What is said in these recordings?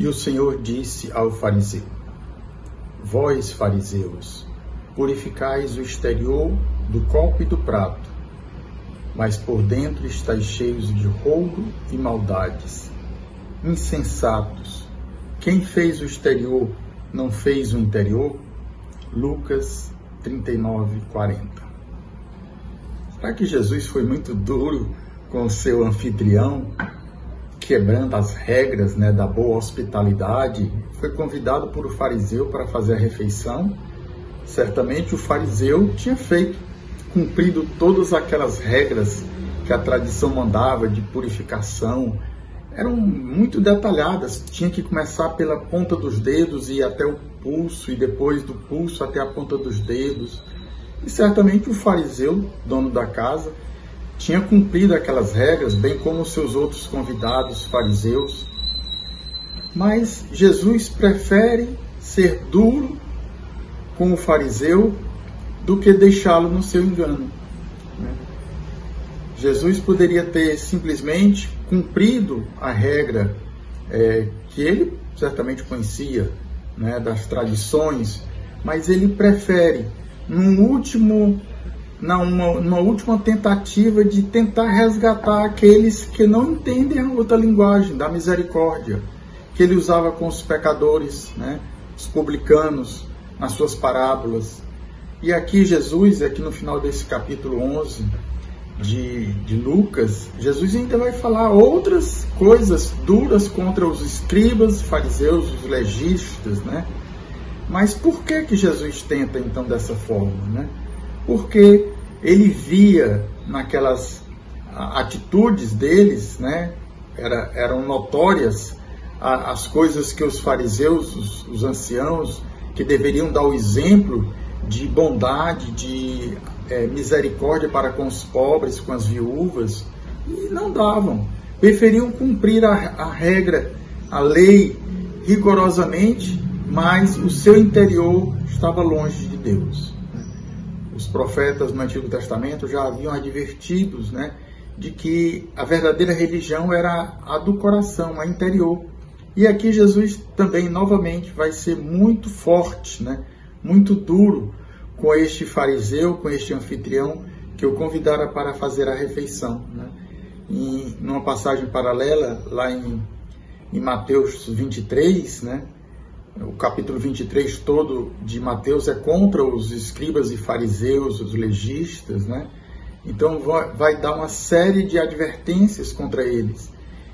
E o Senhor disse ao fariseu: Vós, fariseus, purificais o exterior do copo e do prato, mas por dentro estáis cheios de roubo e maldades. Insensatos, quem fez o exterior não fez o interior? Lucas 39, 40. Será que Jesus foi muito duro com o seu anfitrião, quebrando as regras né, da boa hospitalidade? Foi convidado por o fariseu para fazer a refeição. Certamente o fariseu tinha feito, cumprido todas aquelas regras que a tradição mandava de purificação, eram muito detalhadas. Tinha que começar pela ponta dos dedos e até o pulso, e depois do pulso até a ponta dos dedos. E certamente o fariseu, dono da casa, tinha cumprido aquelas regras, bem como seus outros convidados fariseus. Mas Jesus prefere ser duro com o fariseu do que deixá-lo no seu engano. Né? Jesus poderia ter simplesmente cumprido a regra é, que ele certamente conhecia, né, das tradições, mas ele prefere, num último, numa, numa última tentativa de tentar resgatar aqueles que não entendem a outra linguagem da misericórdia, que ele usava com os pecadores, né, os publicanos, nas suas parábolas. E aqui Jesus, aqui no final desse capítulo 11, de, de Lucas, Jesus ainda vai falar outras coisas duras contra os escribas, fariseus, os legistas, né? Mas por que que Jesus tenta então dessa forma, né? Porque ele via naquelas atitudes deles, né? Era, eram notórias as coisas que os fariseus, os, os anciãos, que deveriam dar o exemplo de bondade, de é, misericórdia para com os pobres, com as viúvas, e não davam. Preferiam cumprir a, a regra, a lei, rigorosamente, mas o seu interior estava longe de Deus. Os profetas no Antigo Testamento já haviam advertidos né, de que a verdadeira religião era a do coração, a interior. E aqui Jesus também, novamente, vai ser muito forte, né, muito duro com este fariseu, com este anfitrião que o convidara para fazer a refeição. Né? Numa passagem paralela, lá em, em Mateus 23, né? O capítulo 23 todo de Mateus é contra os escribas e fariseus, os legistas, né? Então vai, dar uma série de advertências contra eles.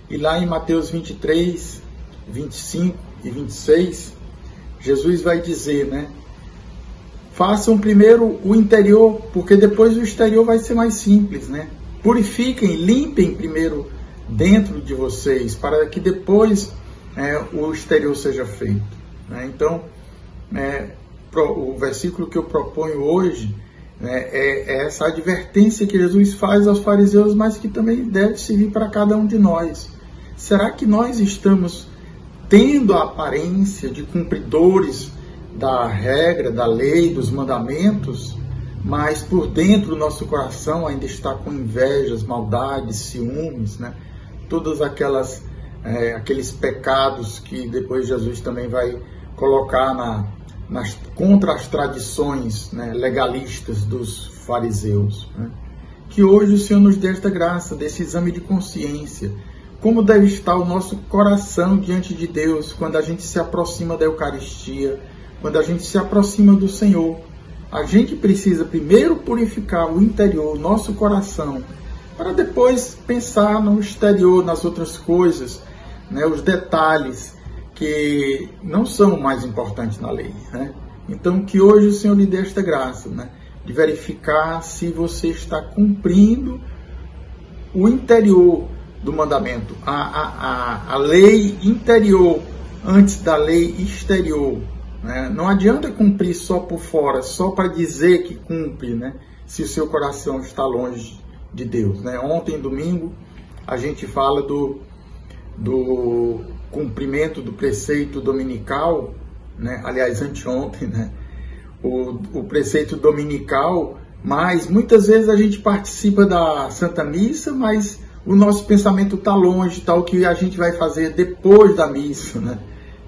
E lá em Mateus 23, 25 e 26, Jesus vai dizer, né? Façam primeiro o interior, porque depois o exterior vai ser mais simples, né? Purifiquem, limpem primeiro dentro de vocês, para que depois é, o exterior seja feito. Né? Então, é, pro, o versículo que eu proponho hoje né, é, é, essa advertência que Jesus faz aos fariseus, mas que também deve servir para cada um de nós. Será que nós estamos tendo a aparência de cumpridores da regra, da lei, dos mandamentos, mas por dentro do nosso coração ainda está com invejas, maldades, ciúmes, né? Todas aquelas é, aqueles pecados que depois Jesus também vai colocar na, nas, contra as tradições né, legalistas dos fariseus. Né? Que hoje o Senhor nos dê esta graça, desse exame de consciência. Como deve estar o nosso coração diante de Deus quando a gente se aproxima da Eucaristia, quando a gente se aproxima do Senhor, a gente precisa primeiro purificar o interior, o nosso coração, para depois pensar no exterior, nas outras coisas, né, os detalhes que não são mais importantes na lei. Né? Então, que hoje o Senhor lhe dê esta graça, né, de verificar se você está cumprindo o interior do mandamento, a, a, a, a lei interior antes da lei exterior. Né? Não adianta cumprir só por fora, só para dizer que cumpre, né? se o seu coração está longe de Deus. Né? Ontem, domingo, a gente fala do, do cumprimento do preceito dominical, né? aliás, anteontem, né? o, o preceito dominical, mas muitas vezes a gente participa da Santa Missa, mas o nosso pensamento está longe, tal tá, que a gente vai fazer depois da missa, né?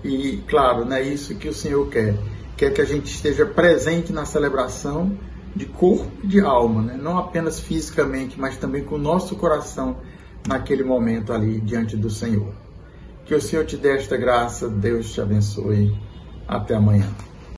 E claro, não é isso que o Senhor quer. Quer que a gente esteja presente na celebração de corpo e de alma, né? não apenas fisicamente, mas também com o nosso coração naquele momento ali diante do Senhor. Que o Senhor te dê esta graça, Deus te abençoe. Até amanhã.